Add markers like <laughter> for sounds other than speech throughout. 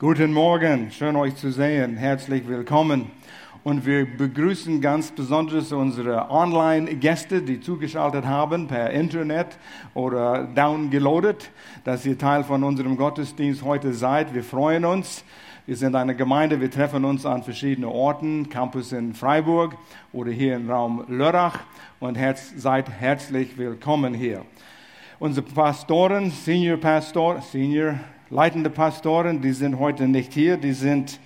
Guten Morgen, schön euch zu sehen. Herzlich willkommen. Und wir begrüßen ganz besonders unsere Online-Gäste, die zugeschaltet haben per Internet oder downgeloadet, dass ihr Teil von unserem Gottesdienst heute seid. Wir freuen uns. Wir sind eine Gemeinde, wir treffen uns an verschiedenen Orten, Campus in Freiburg oder hier im Raum Lörrach und herz, seid herzlich willkommen hier. Unsere Pastoren, Senior Pastor, Senior leitende Pastoren, die sind heute nicht hier, die sind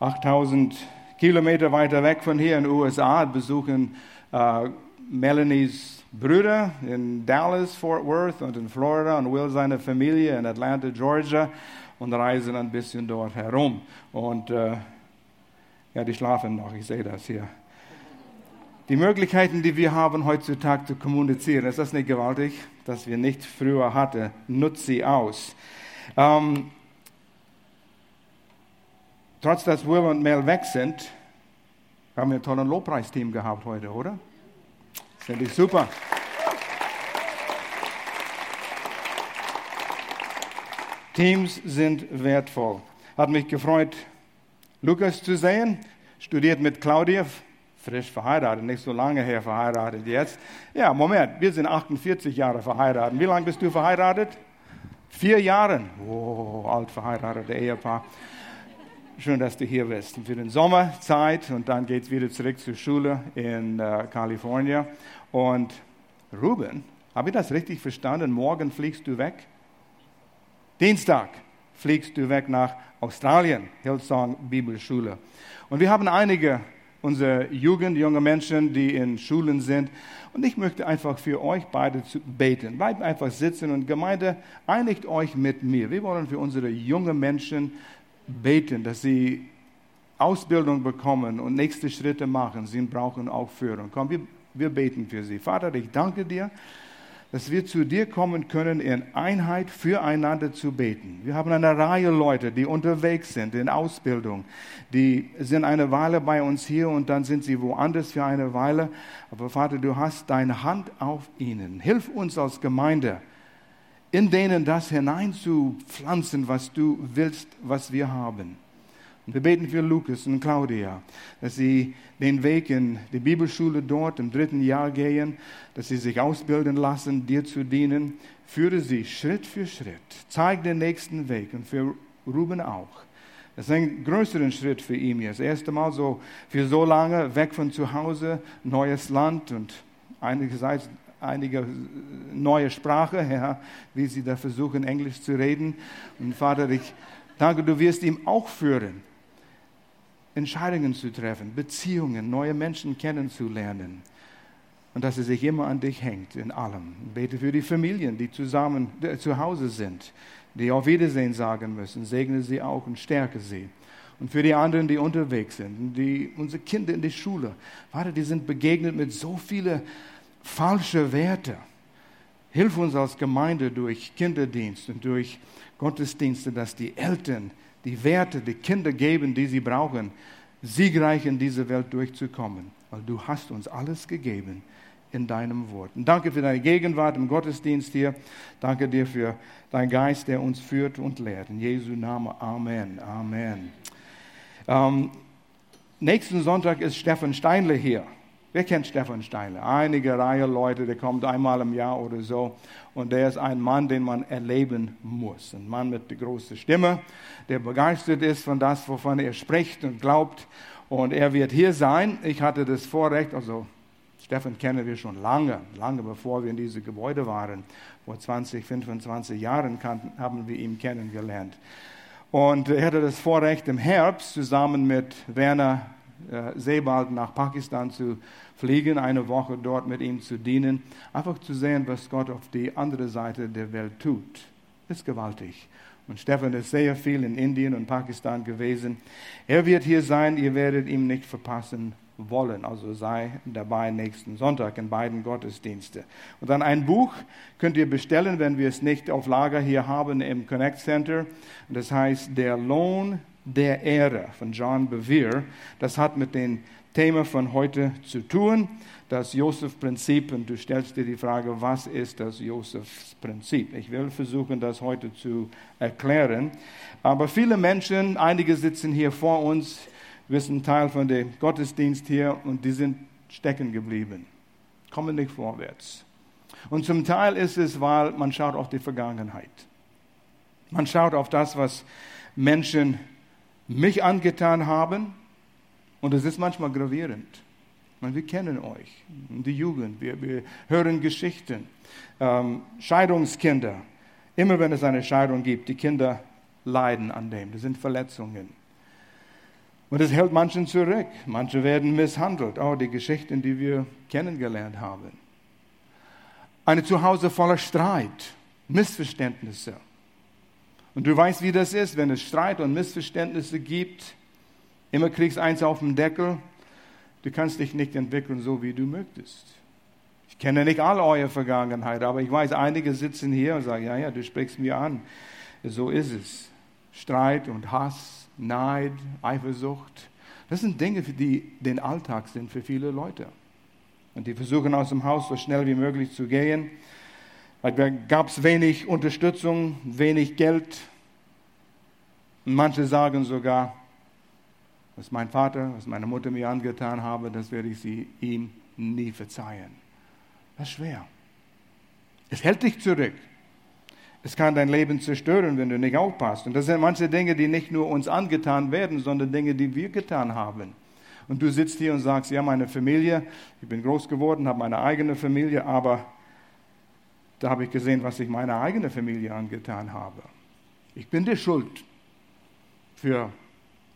8000 Kilometer weiter weg von hier in den USA, besuchen äh, Melanies Brüder in Dallas, Fort Worth und in Florida und Will seine Familie in Atlanta, Georgia und reisen ein bisschen dort herum. Und äh, ja, die schlafen noch, ich sehe das hier. Die Möglichkeiten, die wir haben heutzutage zu kommunizieren, ist das nicht gewaltig, dass wir nicht früher hatten, nutzt sie aus. Ähm, trotz dass Will und Mel weg sind, haben wir ein tolles Lobpreisteam gehabt heute, oder? Finde ich super. Teams sind wertvoll. Hat mich gefreut, Lukas zu sehen. Studiert mit Claudia, frisch verheiratet, nicht so lange her verheiratet jetzt. Ja, Moment, wir sind 48 Jahre verheiratet. Wie lange bist du verheiratet? Vier Jahre. Oh, alt verheiratete Ehepaar. Schön, dass du hier bist. Für den Sommerzeit und dann geht es wieder zurück zur Schule in äh, Kalifornien. Und Ruben, habe ich das richtig verstanden? Morgen fliegst du weg? Dienstag fliegst du weg nach Australien, Hillsong Bibelschule. Und wir haben einige unserer Jugend, junge Menschen, die in Schulen sind. Und ich möchte einfach für euch beide beten. Bleibt einfach sitzen und Gemeinde, einigt euch mit mir. Wir wollen für unsere jungen Menschen beten, dass sie Ausbildung bekommen und nächste Schritte machen. Sie brauchen auch Führung. Komm, wir, wir beten für sie. Vater, ich danke dir dass wir zu dir kommen können, in Einheit füreinander zu beten. Wir haben eine Reihe Leute, die unterwegs sind in Ausbildung. Die sind eine Weile bei uns hier und dann sind sie woanders für eine Weile. Aber Vater, du hast deine Hand auf ihnen. Hilf uns als Gemeinde, in denen das hineinzupflanzen, was du willst, was wir haben. Und wir beten für Lukas und Claudia, dass sie den Weg in die Bibelschule dort im dritten Jahr gehen, dass sie sich ausbilden lassen, dir zu dienen. Führe sie Schritt für Schritt. Zeig den nächsten Weg und für Ruben auch. Das ist ein größeren Schritt für ihn Das erste Mal so für so lange weg von zu Hause, neues Land und einigerseits einige neue Sprache, <laughs> ja, wie sie da versuchen, Englisch zu reden. Und Vater, ich danke, du wirst ihm auch führen. Entscheidungen zu treffen, Beziehungen, neue Menschen kennenzulernen. Und dass er sich immer an dich hängt in allem. Bete für die Familien, die zusammen die zu Hause sind, die auf Wiedersehen sagen müssen. Segne sie auch und stärke sie. Und für die anderen, die unterwegs sind, die, unsere Kinder in die Schule. Warte, die sind begegnet mit so vielen falschen Werten. Hilf uns als Gemeinde durch Kinderdienst und durch Gottesdienste, dass die Eltern die Werte, die Kinder geben, die sie brauchen, siegreich in diese Welt durchzukommen. Weil du hast uns alles gegeben in deinem Wort. Und danke für deine Gegenwart im Gottesdienst hier. Danke dir für deinen Geist, der uns führt und lehrt. In Jesu Namen. Amen. Amen. Ähm, nächsten Sonntag ist Stefan Steinle hier. Wer kennt Stefan Steinle? Einige Reihe Leute, der kommt einmal im Jahr oder so. Und der ist ein Mann, den man erleben muss. Ein Mann mit der großen Stimme, der begeistert ist von das, wovon er spricht und glaubt. Und er wird hier sein. Ich hatte das Vorrecht, also Stefan kennen wir schon lange, lange bevor wir in diese Gebäude waren. Vor 20, 25 Jahren kannten, haben wir ihn kennengelernt. Und er hatte das Vorrecht, im Herbst zusammen mit Werner äh, Sebald nach Pakistan zu fliegen, eine Woche dort mit ihm zu dienen, einfach zu sehen, was Gott auf die andere Seite der Welt tut. Das ist gewaltig. Und Stefan ist sehr viel in Indien und Pakistan gewesen. Er wird hier sein, ihr werdet ihn nicht verpassen wollen. Also sei dabei nächsten Sonntag in beiden Gottesdiensten. Und dann ein Buch könnt ihr bestellen, wenn wir es nicht auf Lager hier haben im Connect Center. Das heißt Der Lohn der Ehre von John Bevere. Das hat mit dem Thema von heute zu tun, das Josef-Prinzip. Und du stellst dir die Frage, was ist das Josef-Prinzip? Ich will versuchen, das heute zu erklären. Aber viele Menschen, einige sitzen hier vor uns, wir sind Teil von dem Gottesdienst hier und die sind stecken geblieben, kommen nicht vorwärts. Und zum Teil ist es, weil man schaut auf die Vergangenheit. Man schaut auf das, was Menschen mich angetan haben und es ist manchmal gravierend. Meine, wir kennen euch, die Jugend, wir, wir hören Geschichten, ähm, Scheidungskinder. Immer wenn es eine Scheidung gibt, die Kinder leiden an dem. Das sind Verletzungen. Und es hält manchen zurück. Manche werden misshandelt. Auch die Geschichten, die wir kennengelernt haben. Eine Zuhause voller Streit, Missverständnisse. Und du weißt, wie das ist, wenn es Streit und Missverständnisse gibt. Immer kriegst eins auf den Deckel. Du kannst dich nicht entwickeln, so wie du möchtest. Ich kenne nicht all eure Vergangenheit, aber ich weiß, einige sitzen hier und sagen, ja, ja, du sprichst mir an. So ist es. Streit und Hass Neid, Eifersucht. Das sind Dinge, die den Alltag sind für viele Leute. Und die versuchen aus dem Haus so schnell wie möglich zu gehen. Da gab es wenig Unterstützung, wenig Geld. Manche sagen sogar, was mein Vater, was meine Mutter mir angetan habe, das werde ich sie ihm nie verzeihen. Das ist schwer. Es hält dich zurück. Es kann dein Leben zerstören, wenn du nicht aufpasst. Und das sind manche Dinge, die nicht nur uns angetan werden, sondern Dinge, die wir getan haben. Und du sitzt hier und sagst, ja, meine Familie, ich bin groß geworden, habe meine eigene Familie, aber da habe ich gesehen, was ich meiner eigenen Familie angetan habe. Ich bin der Schuld für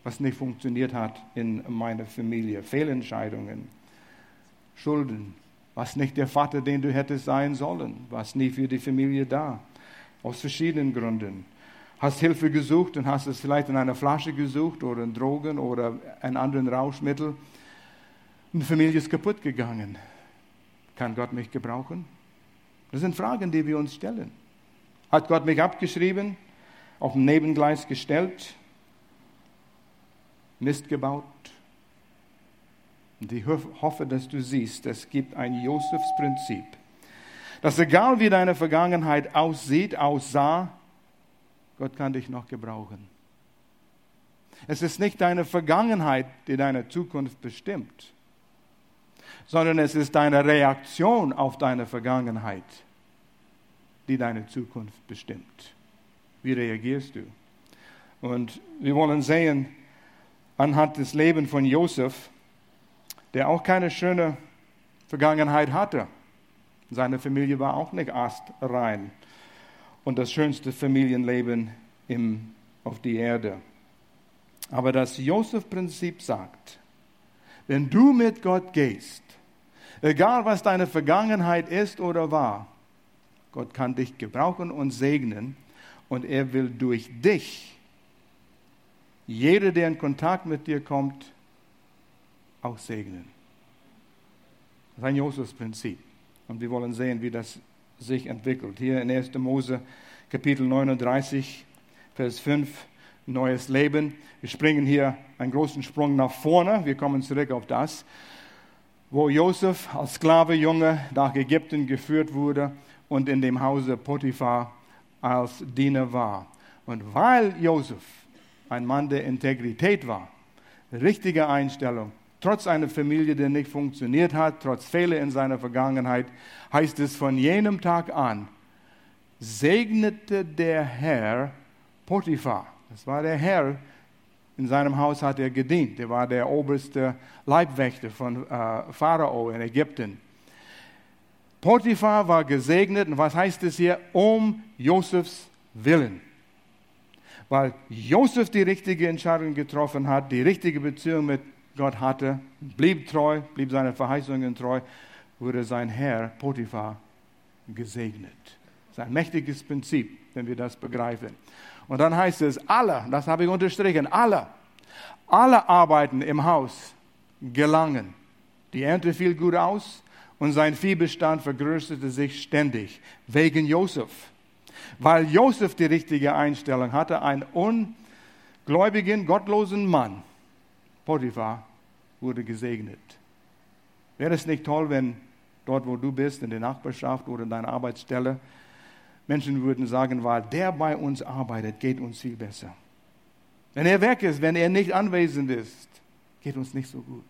was nicht funktioniert hat in meiner Familie. Fehlentscheidungen, Schulden, was nicht der Vater, den du hättest sein sollen, was nie für die Familie da. Aus verschiedenen Gründen. Hast Hilfe gesucht und hast es vielleicht in einer Flasche gesucht oder in Drogen oder in anderen Rauschmittel. Und die Familie ist kaputt gegangen. Kann Gott mich gebrauchen? Das sind Fragen, die wir uns stellen. Hat Gott mich abgeschrieben, auf dem Nebengleis gestellt, Mist gebaut? Und ich hoffe, dass du siehst, es gibt ein Josefs-Prinzip dass egal wie deine Vergangenheit aussieht, aussah, Gott kann dich noch gebrauchen. Es ist nicht deine Vergangenheit, die deine Zukunft bestimmt, sondern es ist deine Reaktion auf deine Vergangenheit, die deine Zukunft bestimmt. Wie reagierst du? Und wir wollen sehen, anhand des Lebens von Josef, der auch keine schöne Vergangenheit hatte. Seine Familie war auch nicht astrein und das schönste Familienleben im, auf die Erde. Aber das Josef-Prinzip sagt, wenn du mit Gott gehst, egal was deine Vergangenheit ist oder war, Gott kann dich gebrauchen und segnen und er will durch dich, jeder, der in Kontakt mit dir kommt, auch segnen. Das ist ein Josef-Prinzip. Und wir wollen sehen, wie das sich entwickelt. Hier in 1. Mose Kapitel 39, Vers 5, neues Leben. Wir springen hier einen großen Sprung nach vorne. Wir kommen zurück auf das, wo Josef als Sklave Junge nach Ägypten geführt wurde und in dem Hause Potiphar als Diener war. Und weil Josef ein Mann der Integrität war, richtige Einstellung, trotz einer Familie, die nicht funktioniert hat, trotz Fehler in seiner Vergangenheit, heißt es von jenem Tag an, segnete der Herr Potiphar. Das war der Herr, in seinem Haus hat er gedient. Er war der oberste Leibwächter von äh, Pharao in Ägypten. Potiphar war gesegnet und was heißt es hier? Um Josefs Willen. Weil Josef die richtige Entscheidung getroffen hat, die richtige Beziehung mit Gott hatte, blieb treu, blieb seinen Verheißungen treu, wurde sein Herr Potiphar gesegnet. Das ist ein mächtiges Prinzip, wenn wir das begreifen. Und dann heißt es, alle, das habe ich unterstrichen, alle, alle Arbeiten im Haus gelangen. Die Ernte fiel gut aus und sein Viehbestand vergrößerte sich ständig wegen Josef. Weil Josef die richtige Einstellung hatte, einen ungläubigen, gottlosen Mann, Potiphar, wurde gesegnet. Wäre es nicht toll, wenn dort, wo du bist, in der Nachbarschaft oder in deiner Arbeitsstelle, Menschen würden sagen, weil der bei uns arbeitet, geht uns viel besser. Wenn er weg ist, wenn er nicht anwesend ist, geht uns nicht so gut.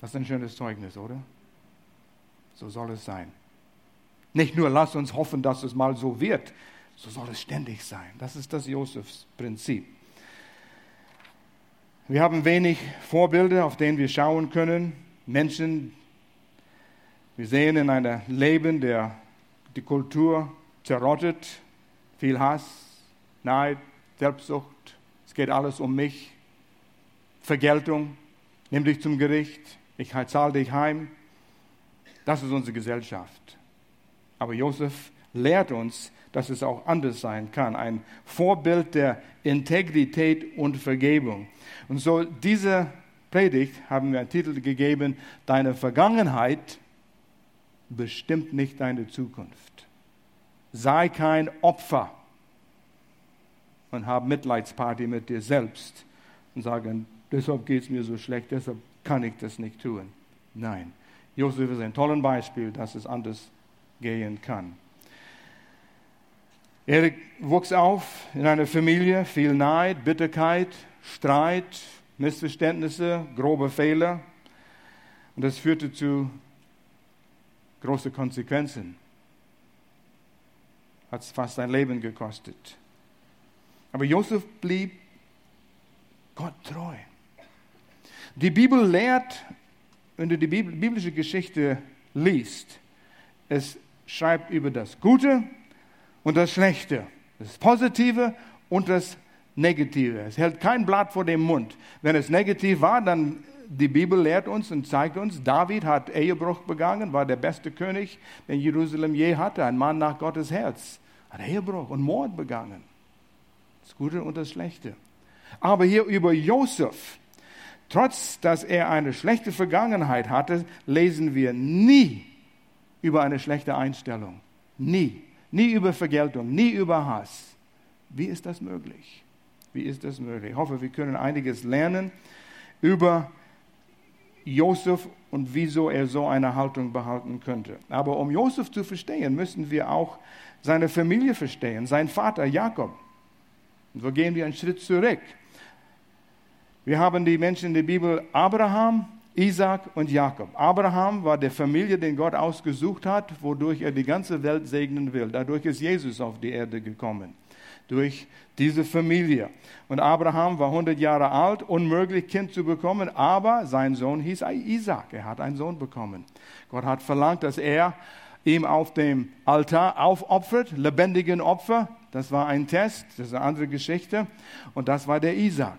Das ist ein schönes Zeugnis, oder? So soll es sein. Nicht nur lass uns hoffen, dass es mal so wird, so soll es ständig sein. Das ist das Josefs Prinzip. Wir haben wenig Vorbilder, auf denen wir schauen können. Menschen, wir sehen in einem Leben, der die Kultur zerrottet, viel Hass, Neid, Selbstsucht. Es geht alles um mich. Vergeltung, nimm dich zum Gericht, ich zahle dich heim. Das ist unsere Gesellschaft. Aber Josef lehrt uns, dass es auch anders sein kann. Ein Vorbild der Integrität und Vergebung. Und so diese Predigt haben wir einen Titel gegeben, Deine Vergangenheit bestimmt nicht deine Zukunft. Sei kein Opfer und hab Mitleidsparty mit dir selbst und sagen, deshalb geht es mir so schlecht, deshalb kann ich das nicht tun. Nein, Josef ist ein tolles Beispiel, dass es anders gehen kann. Er wuchs auf in einer Familie, viel Neid, Bitterkeit, Streit, Missverständnisse, grobe Fehler. Und das führte zu großen Konsequenzen. Hat es fast sein Leben gekostet. Aber Josef blieb Gott treu. Die Bibel lehrt, wenn du die biblische Geschichte liest, es schreibt über das Gute und das Schlechte, das Positive und das Negative. Es hält kein Blatt vor dem Mund. Wenn es negativ war, dann die Bibel lehrt uns und zeigt uns, David hat Ehebruch begangen, war der beste König, den Jerusalem je hatte, ein Mann nach Gottes Herz. Hat Ehebruch und Mord begangen. Das Gute und das Schlechte. Aber hier über Josef, trotz dass er eine schlechte Vergangenheit hatte, lesen wir nie über eine schlechte Einstellung. Nie. Nie über Vergeltung, nie über Hass. Wie ist das möglich? Wie ist das möglich? Ich hoffe, wir können einiges lernen über Josef und wieso er so eine Haltung behalten könnte. Aber um Josef zu verstehen, müssen wir auch seine Familie verstehen, sein Vater Jakob. Und so gehen wir einen Schritt zurück. Wir haben die Menschen in der Bibel Abraham, Isaac und Jakob. Abraham war der Familie, den Gott ausgesucht hat, wodurch er die ganze Welt segnen will. Dadurch ist Jesus auf die Erde gekommen durch diese Familie. Und Abraham war 100 Jahre alt, unmöglich Kind zu bekommen, aber sein Sohn hieß Isaac. Er hat einen Sohn bekommen. Gott hat verlangt, dass er ihm auf dem Altar aufopfert, lebendigen Opfer. Das war ein Test, das ist eine andere Geschichte. Und das war der Isaac.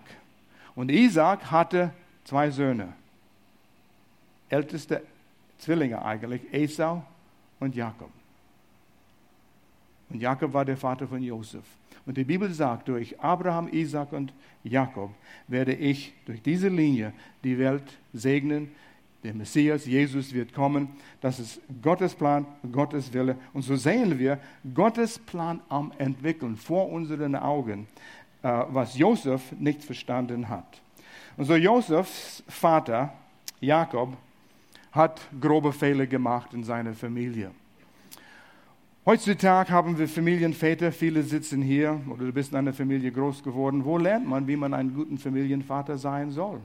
Und Isaac hatte zwei Söhne. Älteste Zwillinge eigentlich, Esau und Jakob. Und Jakob war der Vater von Josef. Und die Bibel sagt, durch Abraham, Isaac und Jakob werde ich durch diese Linie die Welt segnen. Der Messias, Jesus wird kommen. Das ist Gottes Plan, Gottes Wille. Und so sehen wir Gottes Plan am entwickeln vor unseren Augen, was Josef nicht verstanden hat. Und so Josefs Vater, Jakob, hat grobe Fehler gemacht in seiner Familie. Heutzutage haben wir Familienväter, viele sitzen hier oder du bist in einer Familie groß geworden. Wo lernt man, wie man einen guten Familienvater sein soll?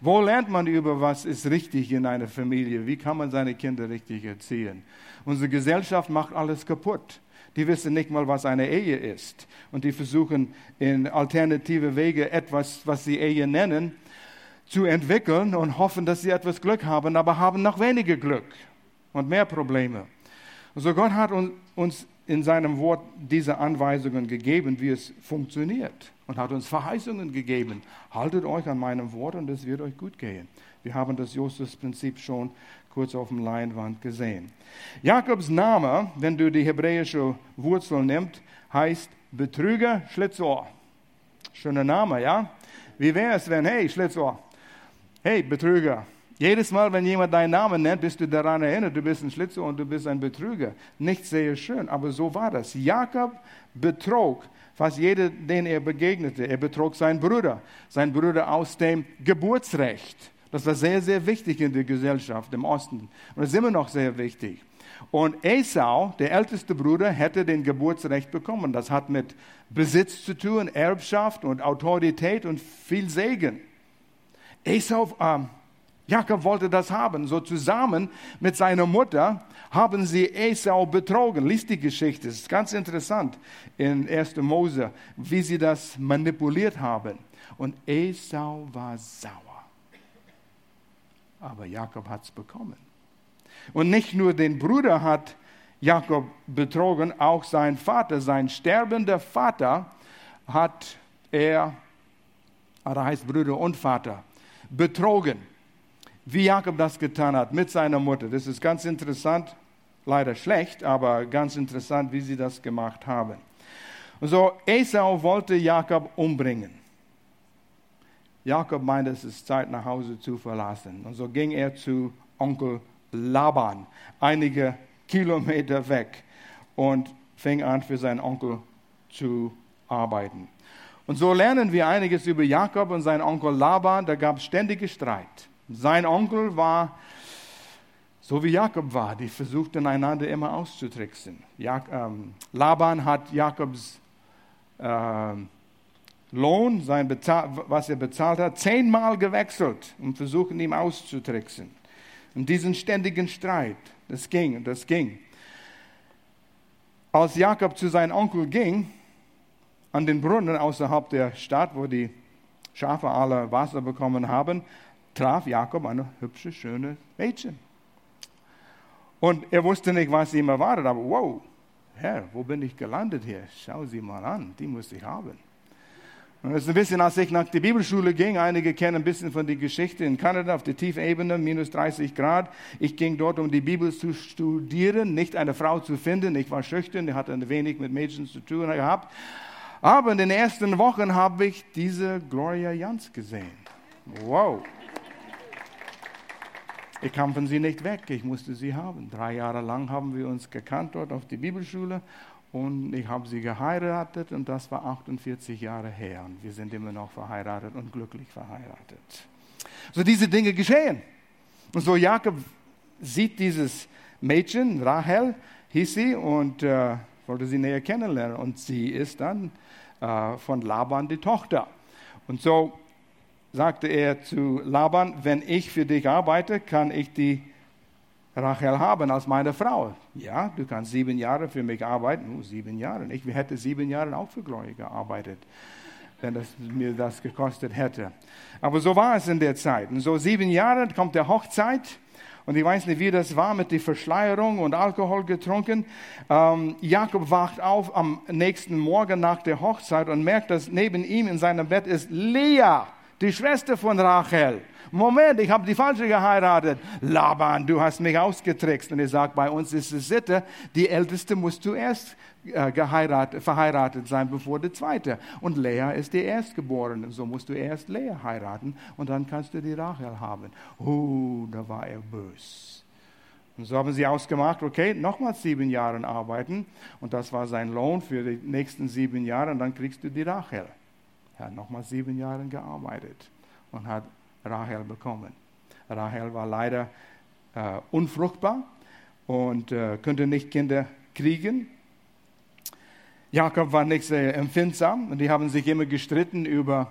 Wo lernt man über was ist richtig in einer Familie? Wie kann man seine Kinder richtig erziehen? Unsere Gesellschaft macht alles kaputt. Die wissen nicht mal, was eine Ehe ist. Und die versuchen in alternative Wege etwas, was sie Ehe nennen, zu entwickeln und hoffen, dass sie etwas Glück haben, aber haben noch weniger Glück und mehr Probleme. Also Gott hat uns in seinem Wort diese Anweisungen gegeben, wie es funktioniert und hat uns Verheißungen gegeben. Haltet euch an meinem Wort und es wird euch gut gehen. Wir haben das Justus-Prinzip schon kurz auf dem Leinwand gesehen. Jakobs Name, wenn du die hebräische Wurzel nimmst, heißt Betrüger Schlitzohr. Schöner Name, ja? Wie wäre es, wenn, hey, Schlitzohr, Hey, Betrüger. Jedes Mal, wenn jemand deinen Namen nennt, bist du daran erinnert, du bist ein Schlitzer und du bist ein Betrüger. Nicht sehr schön, aber so war das. Jakob betrog fast jeden, den er begegnete. Er betrog seinen Bruder, seinen Bruder aus dem Geburtsrecht. Das war sehr, sehr wichtig in der Gesellschaft im Osten. Und das ist immer noch sehr wichtig. Und Esau, der älteste Bruder, hätte den Geburtsrecht bekommen. Das hat mit Besitz zu tun, Erbschaft und Autorität und viel Segen. Esau, äh, Jakob wollte das haben. So zusammen mit seiner Mutter haben sie Esau betrogen. Lies die Geschichte. Es ist ganz interessant in 1. Mose, wie sie das manipuliert haben. Und Esau war sauer. Aber Jakob hat es bekommen. Und nicht nur den Bruder hat Jakob betrogen, auch sein Vater, sein sterbender Vater hat er, er heißt Bruder und Vater, betrogen. Wie Jakob das getan hat mit seiner Mutter. Das ist ganz interessant, leider schlecht, aber ganz interessant, wie sie das gemacht haben. So, Esau wollte Jakob umbringen. Jakob meinte, es ist Zeit, nach Hause zu verlassen. Und so ging er zu Onkel Laban, einige Kilometer weg, und fing an, für seinen Onkel zu arbeiten. Und so lernen wir einiges über Jakob und seinen Onkel Laban. Da gab es ständige Streit. Sein Onkel war so wie Jakob war. Die versuchten einander immer auszutricksen. Jak ähm, Laban hat Jakobs äh, Lohn, sein was er bezahlt hat, zehnmal gewechselt und versuchen ihm auszutricksen. Und diesen ständigen Streit, das ging das ging. Als Jakob zu seinem Onkel ging, an den Brunnen außerhalb der Stadt, wo die Schafe alle Wasser bekommen haben, traf Jakob eine hübsche, schöne Mädchen. Und er wusste nicht, was ihm erwartet, aber wow, Herr, wo bin ich gelandet hier? Schau sie mal an, die muss ich haben. Das ist ein bisschen, als ich nach der Bibelschule ging, einige kennen ein bisschen von der Geschichte in Kanada auf der Tiefebene, minus 30 Grad. Ich ging dort, um die Bibel zu studieren, nicht eine Frau zu finden. Ich war schüchtern, ich hatte ein wenig mit Mädchen zu tun gehabt. Aber in den ersten Wochen habe ich diese Gloria Jans gesehen. Wow. Ich kam von sie nicht weg, ich musste sie haben. Drei Jahre lang haben wir uns gekannt dort auf der Bibelschule und ich habe sie geheiratet und das war 48 Jahre her und wir sind immer noch verheiratet und glücklich verheiratet. So diese Dinge geschehen. Und so Jakob sieht dieses Mädchen, Rahel hieß sie, und äh, wollte sie näher kennenlernen. Und sie ist dann äh, von Laban die Tochter. Und so sagte er zu Laban, wenn ich für dich arbeite, kann ich die Rachel haben als meine Frau. Ja, du kannst sieben Jahre für mich arbeiten. Nur sieben Jahre. Ich hätte sieben Jahre auch für Gloria gearbeitet, wenn das mir das gekostet hätte. Aber so war es in der Zeit. Und so sieben Jahre kommt der Hochzeit. Und ich weiß nicht, wie das war mit der Verschleierung und Alkohol getrunken. Ähm, Jakob wacht auf am nächsten Morgen nach der Hochzeit und merkt, dass neben ihm in seinem Bett ist Lea, die Schwester von Rachel. Moment, ich habe die falsche geheiratet. Laban, du hast mich ausgetrickst. Und er sagt, bei uns ist es Sitte, die Älteste muss zuerst äh, geheiratet, verheiratet sein, bevor die Zweite. Und Lea ist die Erstgeborene. So musst du erst Lea heiraten und dann kannst du die Rachel haben. Oh, da war er bös. Und so haben sie ausgemacht, okay, nochmal sieben Jahre arbeiten. Und das war sein Lohn für die nächsten sieben Jahre. Und dann kriegst du die Rachel. Er hat nochmal sieben Jahre gearbeitet und hat Rahel bekommen. Rahel war leider äh, unfruchtbar und äh, konnte nicht Kinder kriegen. Jakob war nicht sehr empfindsam und die haben sich immer gestritten über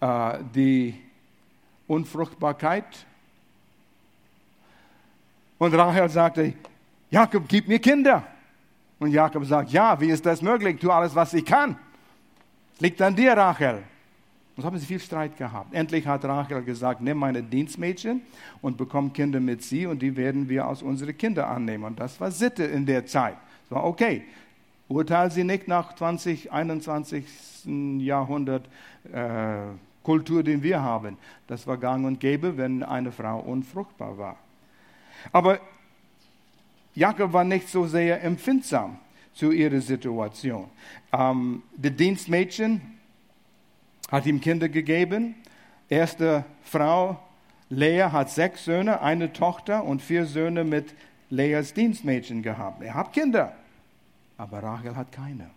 äh, die Unfruchtbarkeit. Und Rahel sagte, Jakob, gib mir Kinder. Und Jakob sagt, ja, wie ist das möglich? Tu alles, was ich kann. Liegt an dir, Rachel. Und so haben sie viel Streit gehabt. Endlich hat Rachel gesagt, nimm meine Dienstmädchen und bekomm Kinder mit sie und die werden wir als unsere Kinder annehmen. Und das war Sitte in der Zeit. So, okay, urteil sie nicht nach 20, 21. Jahrhundert äh, Kultur, den wir haben. Das war gang und gäbe, wenn eine Frau unfruchtbar war. Aber Jakob war nicht so sehr empfindsam zu ihrer Situation. Ähm, die Dienstmädchen hat ihm Kinder gegeben. Erste Frau Lea hat sechs Söhne, eine Tochter und vier Söhne mit Leas Dienstmädchen gehabt. Er hat Kinder, aber Rachel hat keine.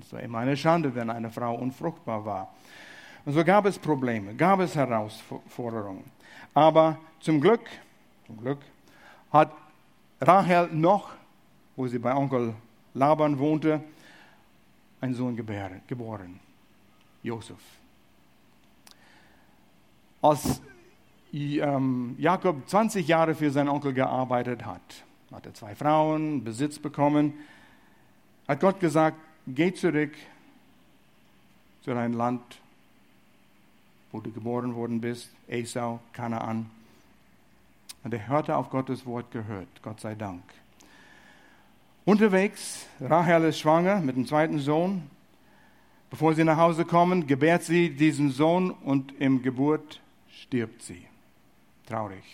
Es war immer eine Schande, wenn eine Frau unfruchtbar war. Und so gab es Probleme, gab es Herausforderungen. Aber zum Glück, zum Glück hat Rachel noch, wo sie bei Onkel Laban wohnte, einen Sohn geboren, Josef. Als ähm, Jakob 20 Jahre für seinen Onkel gearbeitet hat, hat er zwei Frauen, Besitz bekommen, hat Gott gesagt, geh zurück zu deinem Land, wo du geboren worden bist, Esau, Kanaan. Und er hörte auf Gottes Wort gehört, Gott sei Dank. Unterwegs, Rahel ist schwanger mit dem zweiten Sohn. Bevor sie nach Hause kommen, gebärt sie diesen Sohn und im Geburt stirbt sie. Traurig.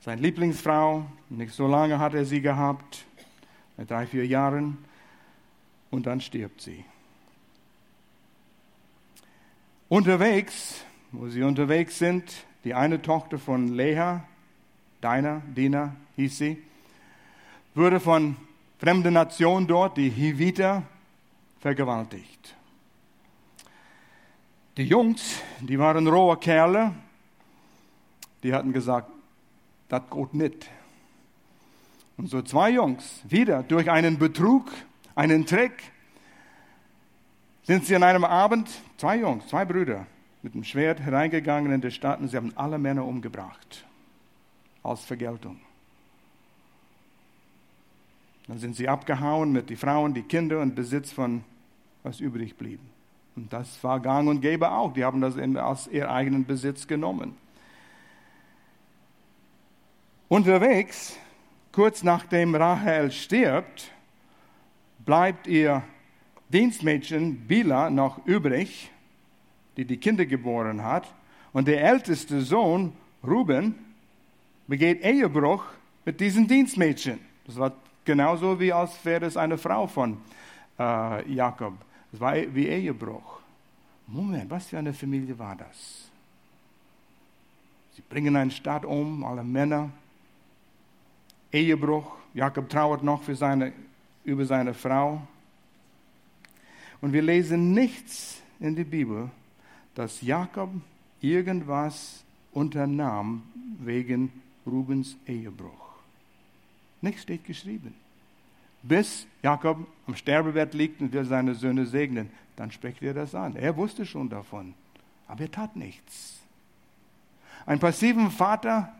Seine Lieblingsfrau, nicht so lange hat er sie gehabt, mit drei, vier Jahren, und dann stirbt sie. Unterwegs, wo sie unterwegs sind, die eine Tochter von Leha, Deiner, Dina hieß sie, wurde von fremden Nationen dort, die Hiviter, vergewaltigt. Die Jungs, die waren rohe Kerle, die hatten gesagt, das geht nicht. Und so zwei Jungs, wieder durch einen Betrug, einen Trick, sind sie an einem Abend, zwei Jungs, zwei Brüder, mit dem Schwert hereingegangen in die Stadt und sie haben alle Männer umgebracht. Als Vergeltung. Dann sind sie abgehauen mit den Frauen, die Kinder und Besitz von was übrig blieb. Und das war gang und gäbe auch. Die haben das aus ihrem eigenen Besitz genommen. Unterwegs, kurz nachdem Rahel stirbt, bleibt ihr Dienstmädchen Bila noch übrig, die die Kinder geboren hat. Und der älteste Sohn, Ruben, begeht Ehebruch mit diesem Dienstmädchen. Das war genauso wie als wäre es eine Frau von äh, Jakob. Das war wie Ehebruch. Moment, was für eine Familie war das? Sie bringen einen Staat um, alle Männer. Ehebruch. Jakob trauert noch für seine, über seine Frau. Und wir lesen nichts in der Bibel, dass Jakob irgendwas unternahm wegen Rubens Ehebruch. Nichts steht geschrieben. Bis Jakob am Sterbebett liegt und will seine Söhne segnen, dann spricht er das an. Er wusste schon davon, aber er tat nichts. Ein passiven Vater,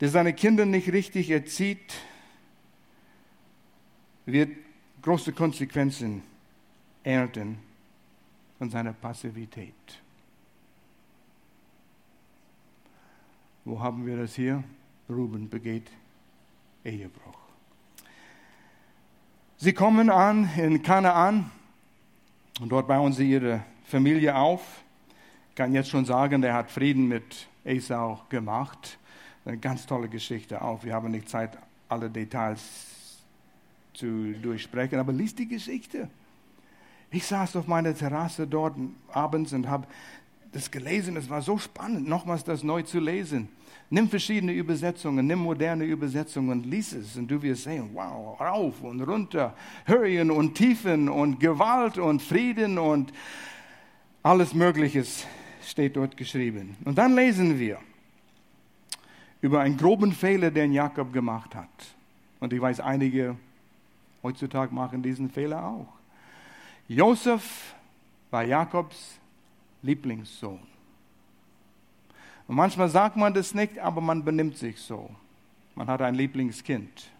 der seine Kinder nicht richtig erzieht, wird große Konsequenzen ernten von seiner Passivität. Wo haben wir das hier? Ruben begeht Ehebruch. Sie kommen an in Kanaan und dort bauen sie ihre Familie auf. Ich kann jetzt schon sagen, der hat Frieden mit Esau gemacht. Eine ganz tolle Geschichte auch. Wir haben nicht Zeit, alle Details zu durchsprechen, aber liest die Geschichte. Ich saß auf meiner Terrasse dort abends und habe das gelesen. Es war so spannend, nochmals das neu zu lesen. Nimm verschiedene Übersetzungen, nimm moderne Übersetzungen und lies es und du wirst sehen, wow, rauf und runter, Höhen und Tiefen und Gewalt und Frieden und alles Mögliche steht dort geschrieben. Und dann lesen wir über einen groben Fehler, den Jakob gemacht hat. Und ich weiß, einige heutzutage machen diesen Fehler auch. Josef war Jakobs Lieblingssohn. Und manchmal sagt man das nicht, aber man benimmt sich so. Man hat ein Lieblingskind.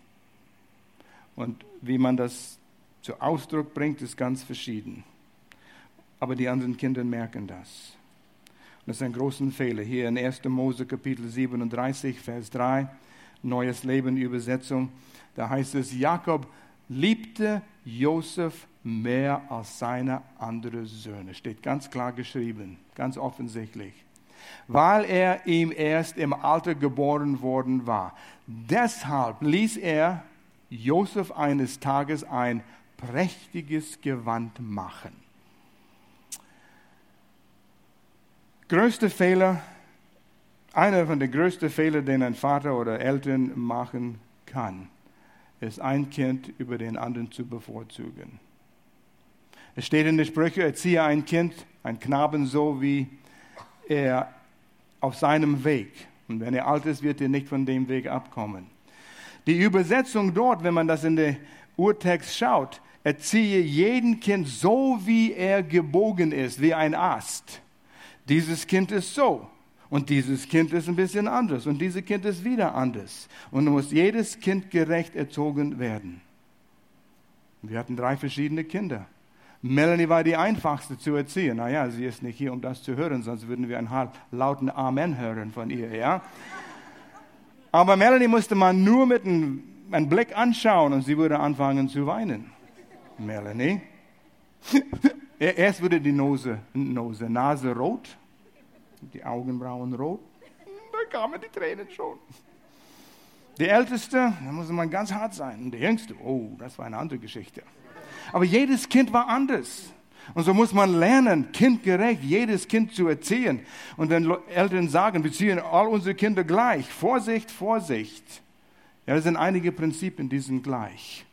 Und wie man das zu Ausdruck bringt, ist ganz verschieden. Aber die anderen Kinder merken das. Und das ist ein großer Fehler. Hier in 1. Mose Kapitel 37, Vers 3, Neues Leben Übersetzung, da heißt es, Jakob liebte Josef mehr als seine anderen Söhne. Steht ganz klar geschrieben, ganz offensichtlich. Weil er ihm erst im Alter geboren worden war. Deshalb ließ er Josef eines Tages ein prächtiges Gewand machen. Größter Fehler einer von den größten Fehlern, den ein Vater oder Eltern machen kann, ist ein Kind über den anderen zu bevorzugen. Es steht in den Sprüchen, erziehe ein Kind, ein Knaben so, wie er auf seinem Weg. Und wenn er alt ist, wird er nicht von dem Weg abkommen. Die Übersetzung dort, wenn man das in den Urtext schaut, erziehe jeden Kind so, wie er gebogen ist, wie ein Ast. Dieses Kind ist so. Und dieses Kind ist ein bisschen anders. Und dieses Kind ist wieder anders. Und muss jedes Kind gerecht erzogen werden. Wir hatten drei verschiedene Kinder. Melanie war die einfachste zu erziehen. Naja, sie ist nicht hier, um das zu hören, sonst würden wir einen lauten Amen hören von ihr, ja. Aber Melanie musste man nur mit einem, einem Blick anschauen und sie würde anfangen zu weinen. Melanie. <laughs> Erst wurde die Nose, Nose, Nase rot, die Augenbrauen rot. Da kamen die Tränen schon. Die Älteste, da muss man ganz hart sein. Und der Jüngste, oh, das war eine andere Geschichte. Aber jedes Kind war anders. Und so muss man lernen, kindgerecht jedes Kind zu erziehen. Und wenn Eltern sagen, wir ziehen all unsere Kinder gleich, Vorsicht, Vorsicht. Ja, es sind einige Prinzipien, die sind gleich.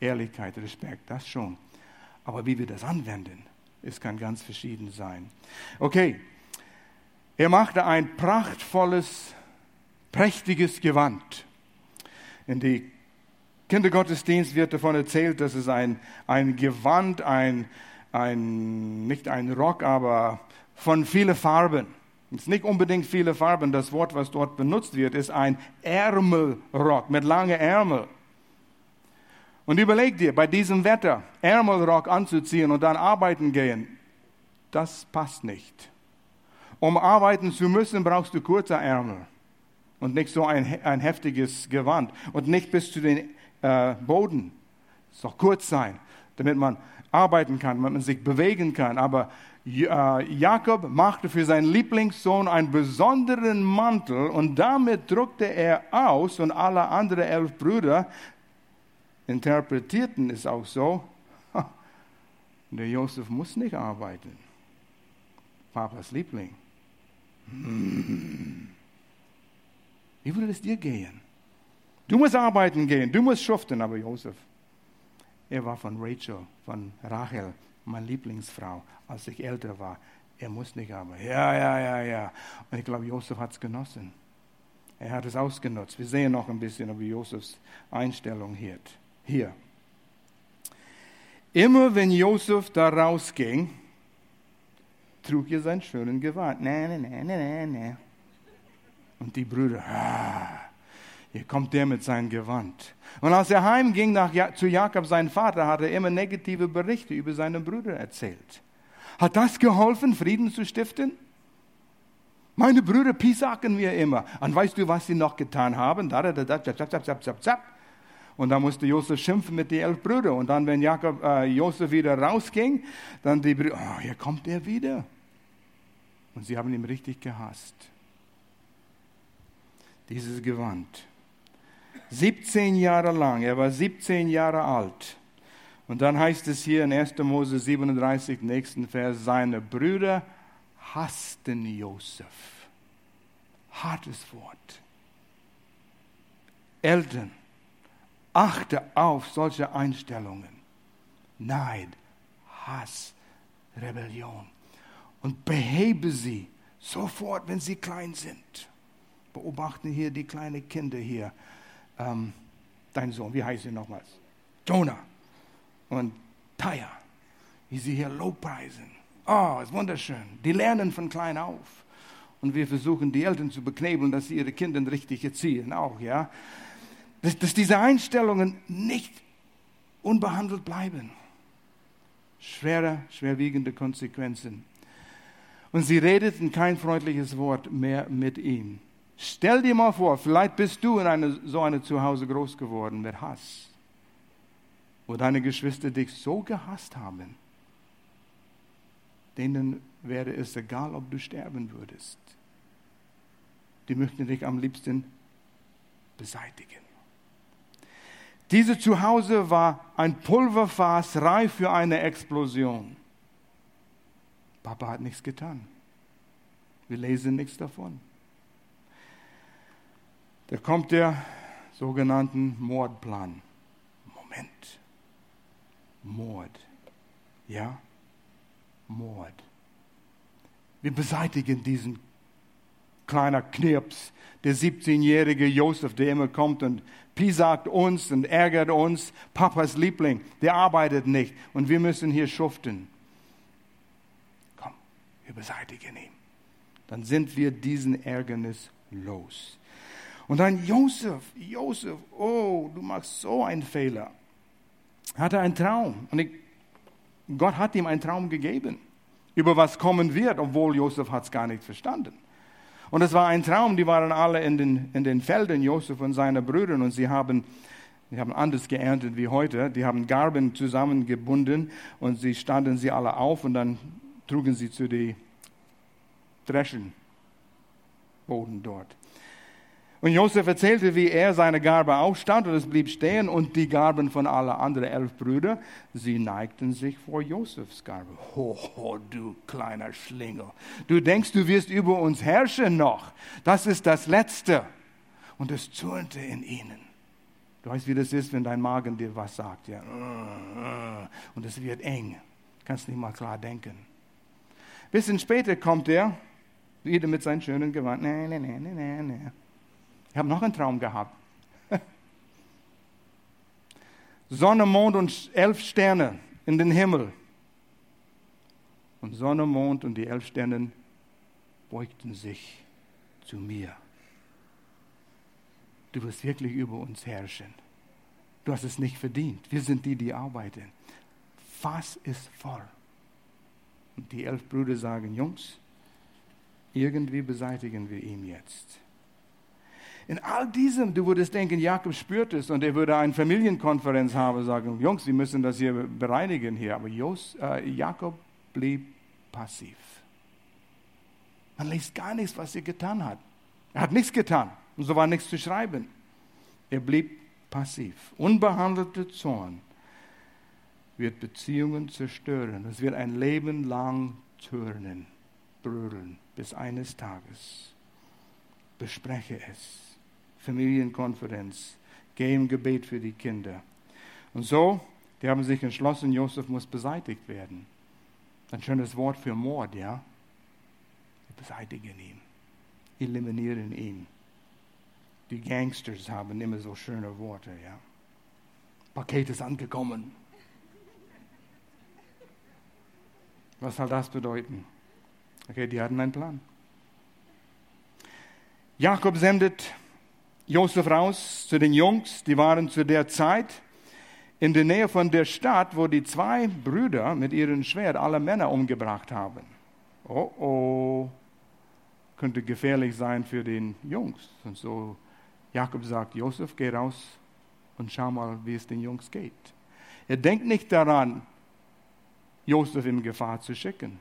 Ehrlichkeit, Respekt, das schon. Aber wie wir das anwenden, es kann ganz verschieden sein. Okay, er machte ein prachtvolles, prächtiges Gewand. In die Kindergottesdienst wird davon erzählt, dass es ein, ein Gewand, ein, ein, nicht ein Rock, aber von vielen Farben. Es ist nicht unbedingt viele Farben. Das Wort, was dort benutzt wird, ist ein Ärmelrock mit langen Ärmeln. Und überleg dir, bei diesem Wetter Ärmelrock anzuziehen und dann arbeiten gehen, das passt nicht. Um arbeiten zu müssen, brauchst du kurze Ärmel und nicht so ein, ein heftiges Gewand und nicht bis zu den äh, Boden. Es soll kurz sein, damit man arbeiten kann, damit man sich bewegen kann. Aber äh, Jakob machte für seinen Lieblingssohn einen besonderen Mantel und damit druckte er aus und alle anderen elf Brüder interpretierten es auch so, der Josef muss nicht arbeiten. Papas Liebling. Hm. Wie würde es dir gehen? Du musst arbeiten gehen, du musst schuften, aber Josef, er war von Rachel, von Rachel, meine Lieblingsfrau, als ich älter war. Er muss nicht arbeiten. Ja, ja, ja, ja. Und ich glaube, Josef hat es genossen. Er hat es ausgenutzt. Wir sehen noch ein bisschen über Josefs Einstellung hier. hier. Immer wenn Josef da rausging, trug er seinen schönen Gewand. Nee, nee, nee, nee, nee. Und die Brüder, ah, hier kommt der mit seinem Gewand. Und als er heimging nach, zu Jakob, seinem Vater, hat er immer negative Berichte über seine Brüder erzählt. Hat das geholfen, Frieden zu stiften? Meine Brüder piesacken mir immer. Und weißt du, was sie noch getan haben? Und da musste Josef schimpfen mit den elf Brüdern. Und dann, wenn Jakob, äh, Josef wieder rausging, dann die Brüder, oh, hier kommt er wieder. Und sie haben ihn richtig gehasst. Dieses Gewand. 17 Jahre lang. Er war 17 Jahre alt. Und dann heißt es hier in 1. Mose 37, nächsten Vers, seine Brüder hassten Josef. Hartes Wort. Eltern, achte auf solche Einstellungen. Neid, Hass, Rebellion. Und behebe sie sofort, wenn sie klein sind. Beobachten hier die kleinen Kinder hier ähm, dein Sohn, wie heißt er nochmals? Jonah und Taya, wie sie hier Lobpreisen. Oh, ist wunderschön. Die lernen von klein auf. Und wir versuchen, die Eltern zu beknebeln, dass sie ihre Kinder richtig erziehen, auch, ja. Dass, dass diese Einstellungen nicht unbehandelt bleiben. Schwere, schwerwiegende Konsequenzen. Und sie redeten kein freundliches Wort mehr mit ihm. Stell dir mal vor, vielleicht bist du in eine, so einem Zuhause groß geworden mit Hass, wo deine Geschwister dich so gehasst haben, denen wäre es egal, ob du sterben würdest. Die möchten dich am liebsten beseitigen. Dieses Zuhause war ein Pulverfass reif für eine Explosion. Papa hat nichts getan. Wir lesen nichts davon. Da kommt der sogenannten Mordplan. Moment. Mord. Ja? Mord. Wir beseitigen diesen kleiner Knirps, der 17-jährige Josef, der immer kommt und piesackt uns und ärgert uns. Papas Liebling, der arbeitet nicht und wir müssen hier schuften. Beseitigen ihn. Dann sind wir diesen Ärgernis los. Und dann Josef, Josef, oh, du machst so einen Fehler. Hatte einen Traum. Und ich, Gott hat ihm einen Traum gegeben, über was kommen wird, obwohl Josef hat es gar nicht verstanden. Und es war ein Traum, die waren alle in den, in den Feldern, Josef und seine Brüder, und sie haben, sie haben anders geerntet wie heute. Die haben Garben zusammengebunden und sie standen sie alle auf und dann trugen sie zu den Dreschenboden dort. Und Josef erzählte, wie er seine Garbe aufstand und es blieb stehen und die Garben von allen anderen elf Brüdern, sie neigten sich vor Josefs Garbe. Ho, ho, du kleiner Schlingel. Du denkst, du wirst über uns herrschen noch. Das ist das Letzte. Und es zürnte in ihnen. Du weißt, wie das ist, wenn dein Magen dir was sagt. Ja. Und es wird eng. Kannst nicht mal klar denken. Bisschen später kommt er, wieder mit seinem schönen Gewand. Nee, nee, nee, nee, nee. Ich habe noch einen Traum gehabt. <laughs> Sonne, Mond und elf Sterne in den Himmel. Und Sonne, Mond und die elf Sterne beugten sich zu mir. Du wirst wirklich über uns herrschen. Du hast es nicht verdient. Wir sind die, die arbeiten. Fass ist voll. Und die elf Brüder sagen, Jungs, irgendwie beseitigen wir ihn jetzt. In all diesem, du würdest denken, Jakob spürt es und er würde eine Familienkonferenz haben, sagen, Jungs, Sie müssen das hier bereinigen hier. Aber Jos, äh, Jakob blieb passiv. Man liest gar nichts, was er getan hat. Er hat nichts getan und so war nichts zu schreiben. Er blieb passiv. Unbehandelte Zorn wird Beziehungen zerstören. Es wird ein Leben lang türnen, brüllen, bis eines Tages. Bespreche es. Familienkonferenz, geh im Gebet für die Kinder. Und so, die haben sich entschlossen, Josef muss beseitigt werden. Ein schönes Wort für Mord, ja? Wir beseitigen ihn, eliminieren ihn. Die Gangsters haben immer so schöne Worte, ja? Paket ist angekommen. Was soll das bedeuten? Okay, die hatten einen Plan. Jakob sendet Josef raus zu den Jungs, die waren zu der Zeit in der Nähe von der Stadt, wo die zwei Brüder mit ihrem Schwert alle Männer umgebracht haben. Oh oh, könnte gefährlich sein für den Jungs. Und so Jakob sagt, Josef, geh raus und schau mal, wie es den Jungs geht. Er denkt nicht daran, Josef in Gefahr zu schicken.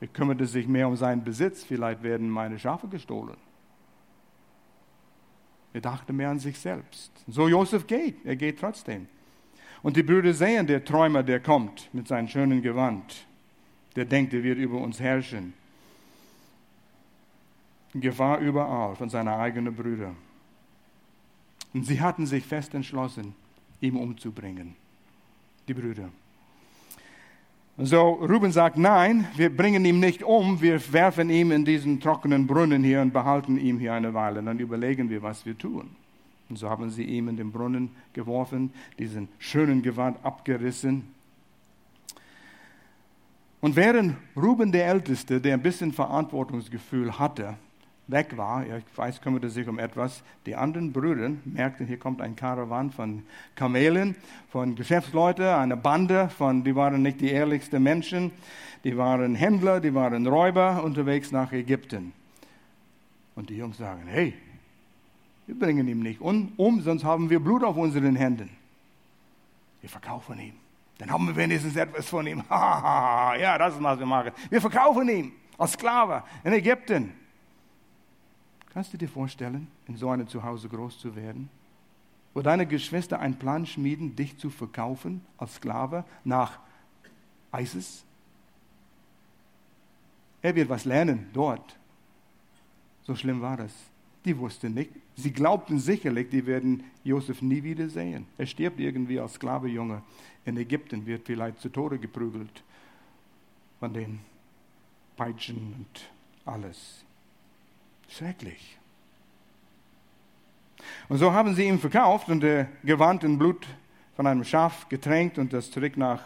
Er kümmerte sich mehr um seinen Besitz, vielleicht werden meine Schafe gestohlen. Er dachte mehr an sich selbst. So Josef geht, er geht trotzdem. Und die Brüder sehen, der Träumer, der kommt mit seinem schönen Gewand, der denkt, er wird über uns herrschen. Gefahr überall von seiner eigenen Brüder. Und sie hatten sich fest entschlossen, ihn umzubringen. Die Brüder. So, Ruben sagt, nein, wir bringen ihn nicht um, wir werfen ihn in diesen trockenen Brunnen hier und behalten ihn hier eine Weile. Dann überlegen wir, was wir tun. Und so haben sie ihn in den Brunnen geworfen, diesen schönen Gewand abgerissen. Und während Ruben der Älteste, der ein bisschen Verantwortungsgefühl hatte, weg war, ich weiß, kümmerte sich um etwas, die anderen Brüder merkten, hier kommt ein Karawan von Kamelen, von Geschäftsleuten, eine Bande, von, die waren nicht die ehrlichsten Menschen, die waren Händler, die waren Räuber unterwegs nach Ägypten. Und die Jungs sagen, hey, wir bringen ihn nicht um, sonst haben wir Blut auf unseren Händen. Wir verkaufen ihn. Dann haben wir wenigstens etwas von ihm. <laughs> ja, das ist, was wir machen. Wir verkaufen ihn als Sklave in Ägypten. Kannst du dir vorstellen, in so einem Zuhause groß zu werden? Wo deine Geschwister einen Plan schmieden, dich zu verkaufen als Sklave nach ISIS? Er wird was lernen dort. So schlimm war das. Die wussten nicht. Sie glaubten sicherlich, die werden Josef nie wieder sehen. Er stirbt irgendwie als Sklavejunge in Ägypten, wird vielleicht zu Tode geprügelt von den Peitschen und alles. Schrecklich. Und so haben sie ihn verkauft und er Gewand in Blut von einem Schaf getränkt und das zurück nach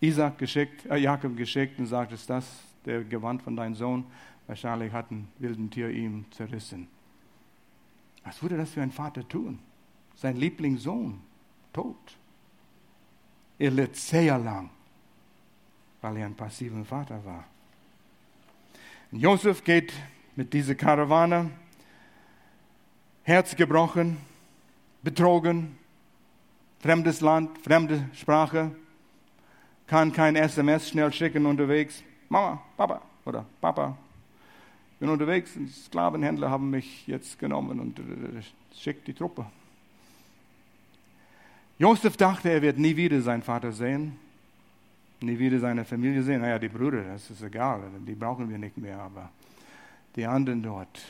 Isaac geschickt, äh Jakob geschickt und sagt, ist das der Gewand von deinem Sohn? Wahrscheinlich hat ein wilden Tier ihm zerrissen. Was würde das für ein Vater tun? Sein Lieblingssohn, tot. Er litt sehr lang, weil er ein passiver Vater war. Und Josef geht mit dieser Karawane, Herz gebrochen, betrogen, fremdes Land, fremde Sprache, kann kein SMS schnell schicken unterwegs. Mama, Papa oder Papa, bin unterwegs und Sklavenhändler haben mich jetzt genommen und äh, schickt die Truppe. Josef dachte, er wird nie wieder seinen Vater sehen, nie wieder seine Familie sehen. Naja, die Brüder, das ist egal, die brauchen wir nicht mehr, aber die anderen dort.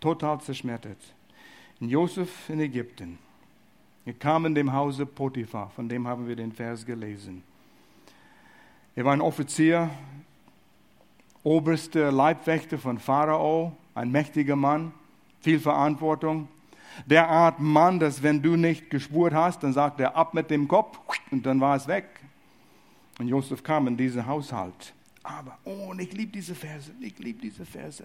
Total zerschmettert. In Josef in Ägypten. Er kam in dem Hause Potiphar, von dem haben wir den Vers gelesen. Er war ein Offizier oberster Leibwächter von Pharao, ein mächtiger Mann, viel Verantwortung. Der Art Mann, dass wenn du nicht gespurt hast, dann sagt er ab mit dem Kopf und dann war es weg. Und Josef kam in diesen Haushalt. Aber, oh, und ich liebe diese Verse, ich liebe diese Verse.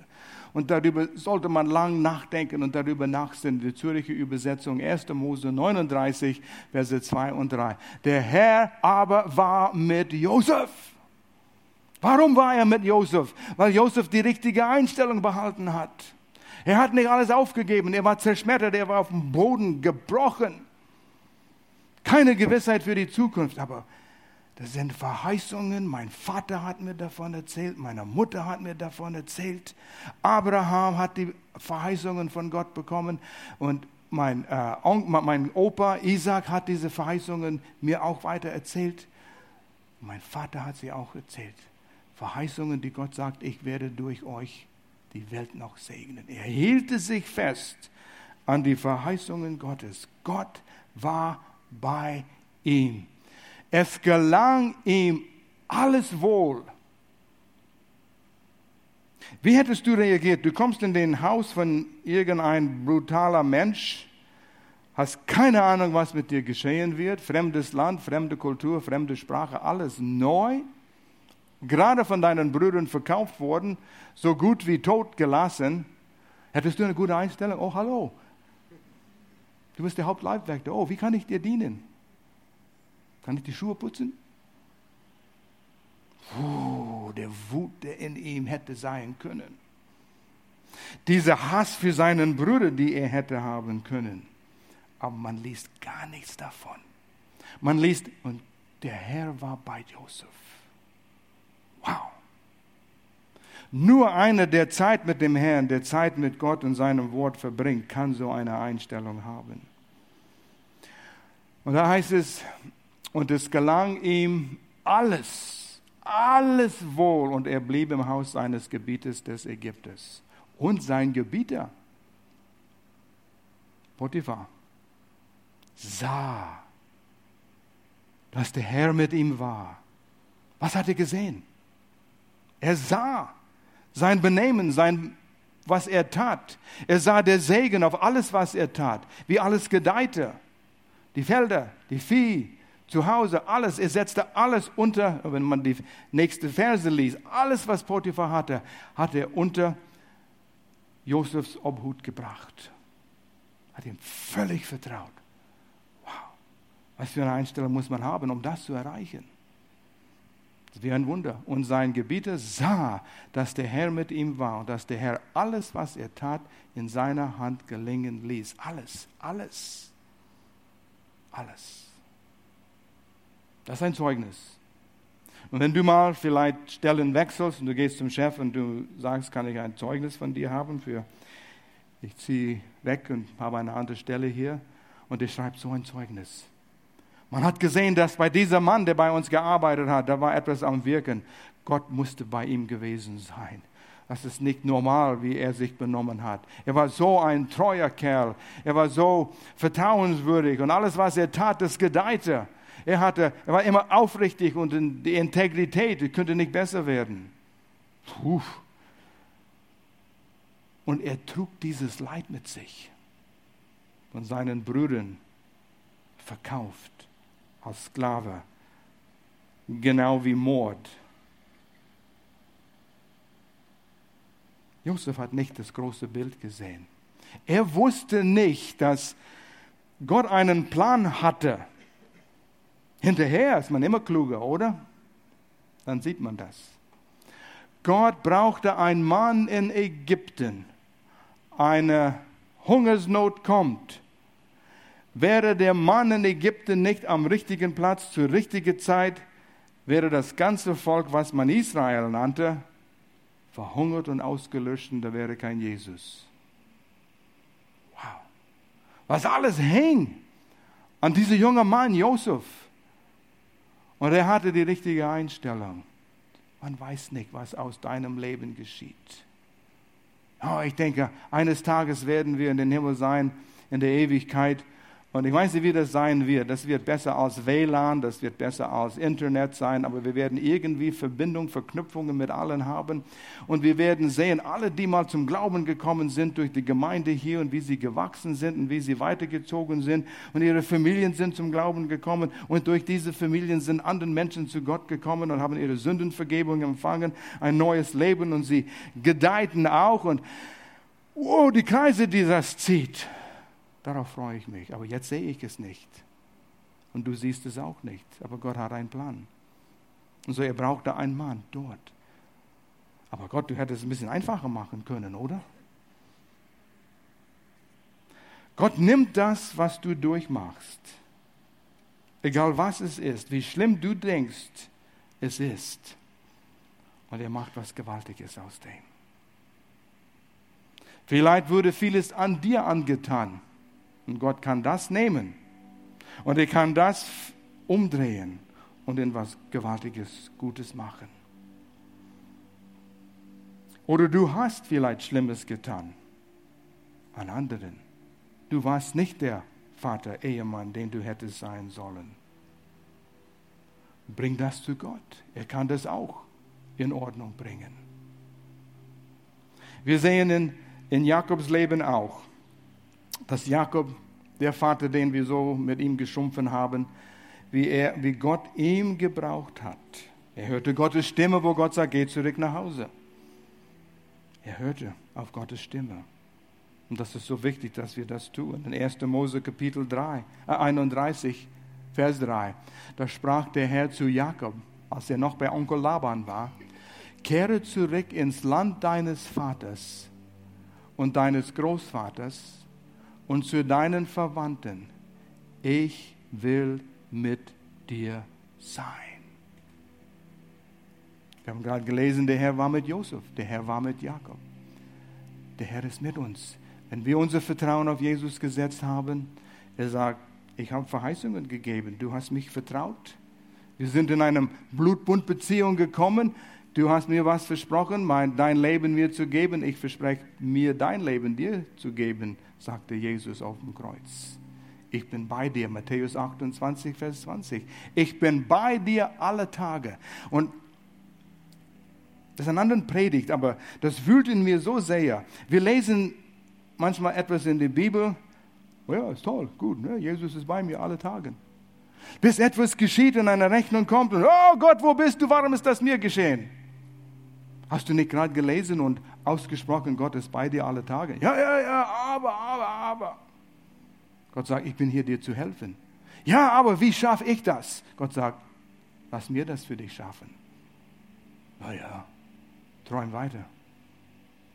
Und darüber sollte man lang nachdenken und darüber nachsinnen. Die Zürcher Übersetzung 1. Mose 39, Verse 2 und 3. Der Herr aber war mit Josef Warum war er mit Josef? Weil Josef die richtige Einstellung behalten hat. Er hat nicht alles aufgegeben, er war zerschmettert, er war auf dem Boden gebrochen. Keine Gewissheit für die Zukunft, aber das sind Verheißungen. Mein Vater hat mir davon erzählt, meine Mutter hat mir davon erzählt. Abraham hat die Verheißungen von Gott bekommen und mein, äh, mein Opa Isaac hat diese Verheißungen mir auch weiter erzählt. Mein Vater hat sie auch erzählt. Verheißungen, die Gott sagt, ich werde durch euch die Welt noch segnen. Er hielt sich fest an die Verheißungen Gottes. Gott war bei ihm. Es gelang ihm alles wohl. Wie hättest du reagiert? Du kommst in den Haus von irgendein brutaler Mensch, hast keine Ahnung, was mit dir geschehen wird, fremdes Land, fremde Kultur, fremde Sprache, alles neu gerade von deinen Brüdern verkauft worden, so gut wie tot gelassen, hättest du eine gute Einstellung. Oh, hallo. Du bist der Hauptleibwächter. Oh, wie kann ich dir dienen? Kann ich die Schuhe putzen? Puh, der Wut, der in ihm hätte sein können. Dieser Hass für seinen Bruder, die er hätte haben können. Aber man liest gar nichts davon. Man liest, und der Herr war bei Josef. Wow. Nur einer, der Zeit mit dem Herrn, der Zeit mit Gott und seinem Wort verbringt, kann so eine Einstellung haben. Und da heißt es, und es gelang ihm alles, alles wohl, und er blieb im Haus seines Gebietes des Ägyptes. Und sein Gebieter, Potiphar, sah, dass der Herr mit ihm war. Was hat er gesehen? Er sah sein Benehmen, sein, was er tat. Er sah der Segen auf alles, was er tat, wie alles gedeihte. Die Felder, die Vieh, zu Hause, alles. Er setzte alles unter, wenn man die nächste Verse liest, alles, was Potiphar hatte, hat er unter Josefs Obhut gebracht. Hat ihm völlig vertraut. Wow. Was für eine Einstellung muss man haben, um das zu erreichen? Das wäre ein Wunder. Und sein Gebieter sah, dass der Herr mit ihm war und dass der Herr alles, was er tat, in seiner Hand gelingen ließ. Alles, alles, alles. Das ist ein Zeugnis. Und wenn du mal vielleicht Stellen wechselst und du gehst zum Chef und du sagst, kann ich ein Zeugnis von dir haben für, ich ziehe weg und habe eine andere Stelle hier und der schreibt so ein Zeugnis. Man hat gesehen, dass bei diesem Mann, der bei uns gearbeitet hat, da war etwas am Wirken. Gott musste bei ihm gewesen sein. Das ist nicht normal, wie er sich benommen hat. Er war so ein treuer Kerl. Er war so vertrauenswürdig und alles, was er tat, das gedeihte. Er, hatte, er war immer aufrichtig und die Integrität könnte nicht besser werden. Puh. Und er trug dieses Leid mit sich. Von seinen Brüdern verkauft als Sklave. Genau wie Mord. Josef hat nicht das große Bild gesehen. Er wusste nicht, dass Gott einen Plan hatte. Hinterher ist man immer kluger, oder? Dann sieht man das. Gott brauchte einen Mann in Ägypten. Eine Hungersnot kommt. Wäre der Mann in Ägypten nicht am richtigen Platz zur richtigen Zeit, wäre das ganze Volk, was man Israel nannte, verhungert und ausgelöscht und da wäre kein Jesus. Wow. Was alles hing an diesem jungen Mann, Josef. Und er hatte die richtige Einstellung. Man weiß nicht, was aus deinem Leben geschieht. Oh, ich denke, eines Tages werden wir in den Himmel sein, in der Ewigkeit. Und ich weiß nicht, wie das sein wird. Das wird besser als WLAN, das wird besser als Internet sein, aber wir werden irgendwie Verbindung, Verknüpfungen mit allen haben. Und wir werden sehen, alle, die mal zum Glauben gekommen sind durch die Gemeinde hier und wie sie gewachsen sind und wie sie weitergezogen sind und ihre Familien sind zum Glauben gekommen und durch diese Familien sind andere Menschen zu Gott gekommen und haben ihre Sündenvergebung empfangen, ein neues Leben und sie gedeihten auch und oh, die Kreise, die das zieht. Darauf freue ich mich. Aber jetzt sehe ich es nicht. Und du siehst es auch nicht. Aber Gott hat einen Plan. Und so, er brauchte einen Mann dort. Aber Gott, du hättest es ein bisschen einfacher machen können, oder? Gott nimmt das, was du durchmachst. Egal was es ist, wie schlimm du denkst, es ist. Und er macht was Gewaltiges aus dem. Vielleicht wurde vieles an dir angetan. Und Gott kann das nehmen und er kann das umdrehen und in was Gewaltiges, Gutes machen. Oder du hast vielleicht Schlimmes getan an anderen. Du warst nicht der Vater, Ehemann, den du hättest sein sollen. Bring das zu Gott. Er kann das auch in Ordnung bringen. Wir sehen in, in Jakobs Leben auch, dass Jakob, der Vater, den wir so mit ihm geschumpfen haben, wie, er, wie Gott ihm gebraucht hat. Er hörte Gottes Stimme, wo Gott sagt, geh zurück nach Hause. Er hörte auf Gottes Stimme. Und das ist so wichtig, dass wir das tun. In 1. Mose Kapitel 3, äh 31, Vers 3, da sprach der Herr zu Jakob, als er noch bei Onkel Laban war, kehre zurück ins Land deines Vaters und deines Großvaters und zu deinen Verwandten, ich will mit dir sein. Wir haben gerade gelesen, der Herr war mit Josef, der Herr war mit Jakob. Der Herr ist mit uns. Wenn wir unser Vertrauen auf Jesus gesetzt haben, er sagt, ich habe Verheißungen gegeben, du hast mich vertraut. Wir sind in eine Blutbundbeziehung gekommen. Du hast mir was versprochen, mein, dein Leben mir zu geben. Ich verspreche mir dein Leben dir zu geben sagte Jesus auf dem Kreuz. Ich bin bei dir, Matthäus 28, Vers 20. Ich bin bei dir alle Tage. Und das ist eine andere Predigt, aber das wühlt in mir so sehr. Wir lesen manchmal etwas in der Bibel. Oh ja, ist toll, gut, ne? Jesus ist bei mir alle Tage. Bis etwas geschieht und eine Rechnung kommt und, oh Gott, wo bist du? Warum ist das mir geschehen? Hast du nicht gerade gelesen und ausgesprochen, Gott ist bei dir alle Tage? Ja, ja, ja, aber, aber, aber. Gott sagt, ich bin hier dir zu helfen. Ja, aber wie schaffe ich das? Gott sagt, lass mir das für dich schaffen. Na ja, träum weiter.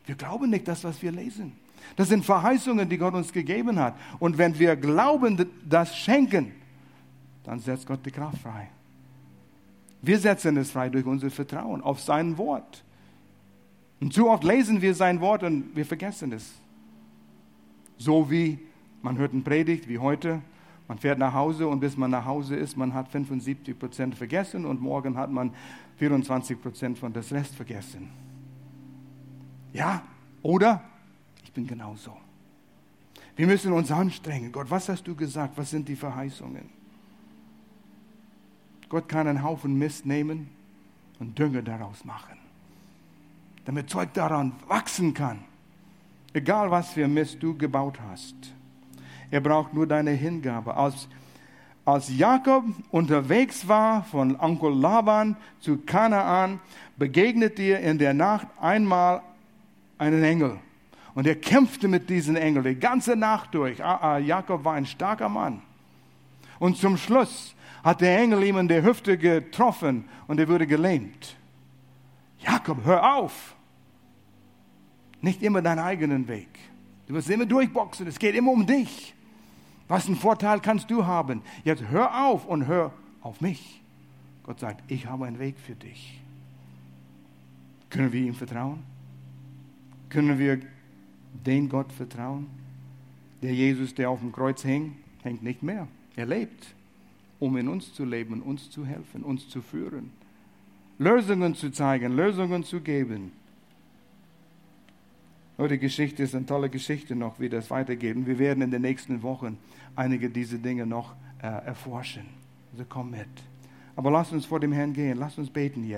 Wir glauben nicht das, was wir lesen. Das sind Verheißungen, die Gott uns gegeben hat. Und wenn wir glauben, das schenken, dann setzt Gott die Kraft frei. Wir setzen es frei durch unser Vertrauen auf sein Wort. Und zu oft lesen wir sein Wort und wir vergessen es. So wie man hört eine Predigt wie heute, man fährt nach Hause und bis man nach Hause ist, man hat 75 Prozent vergessen und morgen hat man 24 Prozent von das Rest vergessen. Ja, oder ich bin genauso. Wir müssen uns anstrengen. Gott, was hast du gesagt? Was sind die Verheißungen? Gott kann einen Haufen Mist nehmen und Dünger daraus machen, damit Zeug daran wachsen kann. Egal was für Mist du gebaut hast. Er braucht nur deine Hingabe. Als, als Jakob unterwegs war von Onkel Laban zu Kanaan, begegnet dir in der Nacht einmal einen Engel. Und er kämpfte mit diesem Engel die ganze Nacht durch. Ah, ah, Jakob war ein starker Mann. Und zum Schluss hat der Engel ihm in der Hüfte getroffen und er wurde gelähmt. Jakob, hör auf! Nicht immer deinen eigenen Weg. Du wirst immer durchboxen, es geht immer um dich. Was einen Vorteil kannst du haben? Jetzt hör auf und hör auf mich. Gott sagt, ich habe einen Weg für dich. Können wir ihm vertrauen? Können wir den Gott vertrauen? Der Jesus, der auf dem Kreuz hängt, hängt nicht mehr. Er lebt, um in uns zu leben, uns zu helfen, uns zu führen, Lösungen zu zeigen, Lösungen zu geben. Oh, die Geschichte ist eine tolle Geschichte noch, wie das weitergeht. Und wir werden in den nächsten Wochen einige dieser Dinge noch äh, erforschen. Also komm mit. Aber lass uns vor dem Herrn gehen. Lass uns beten jetzt.